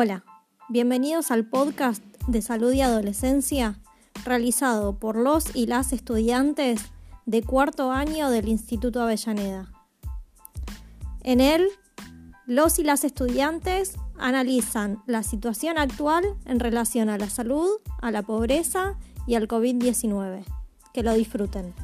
Hola, bienvenidos al podcast de Salud y Adolescencia realizado por los y las estudiantes de cuarto año del Instituto Avellaneda. En él, los y las estudiantes analizan la situación actual en relación a la salud, a la pobreza y al COVID-19. Que lo disfruten.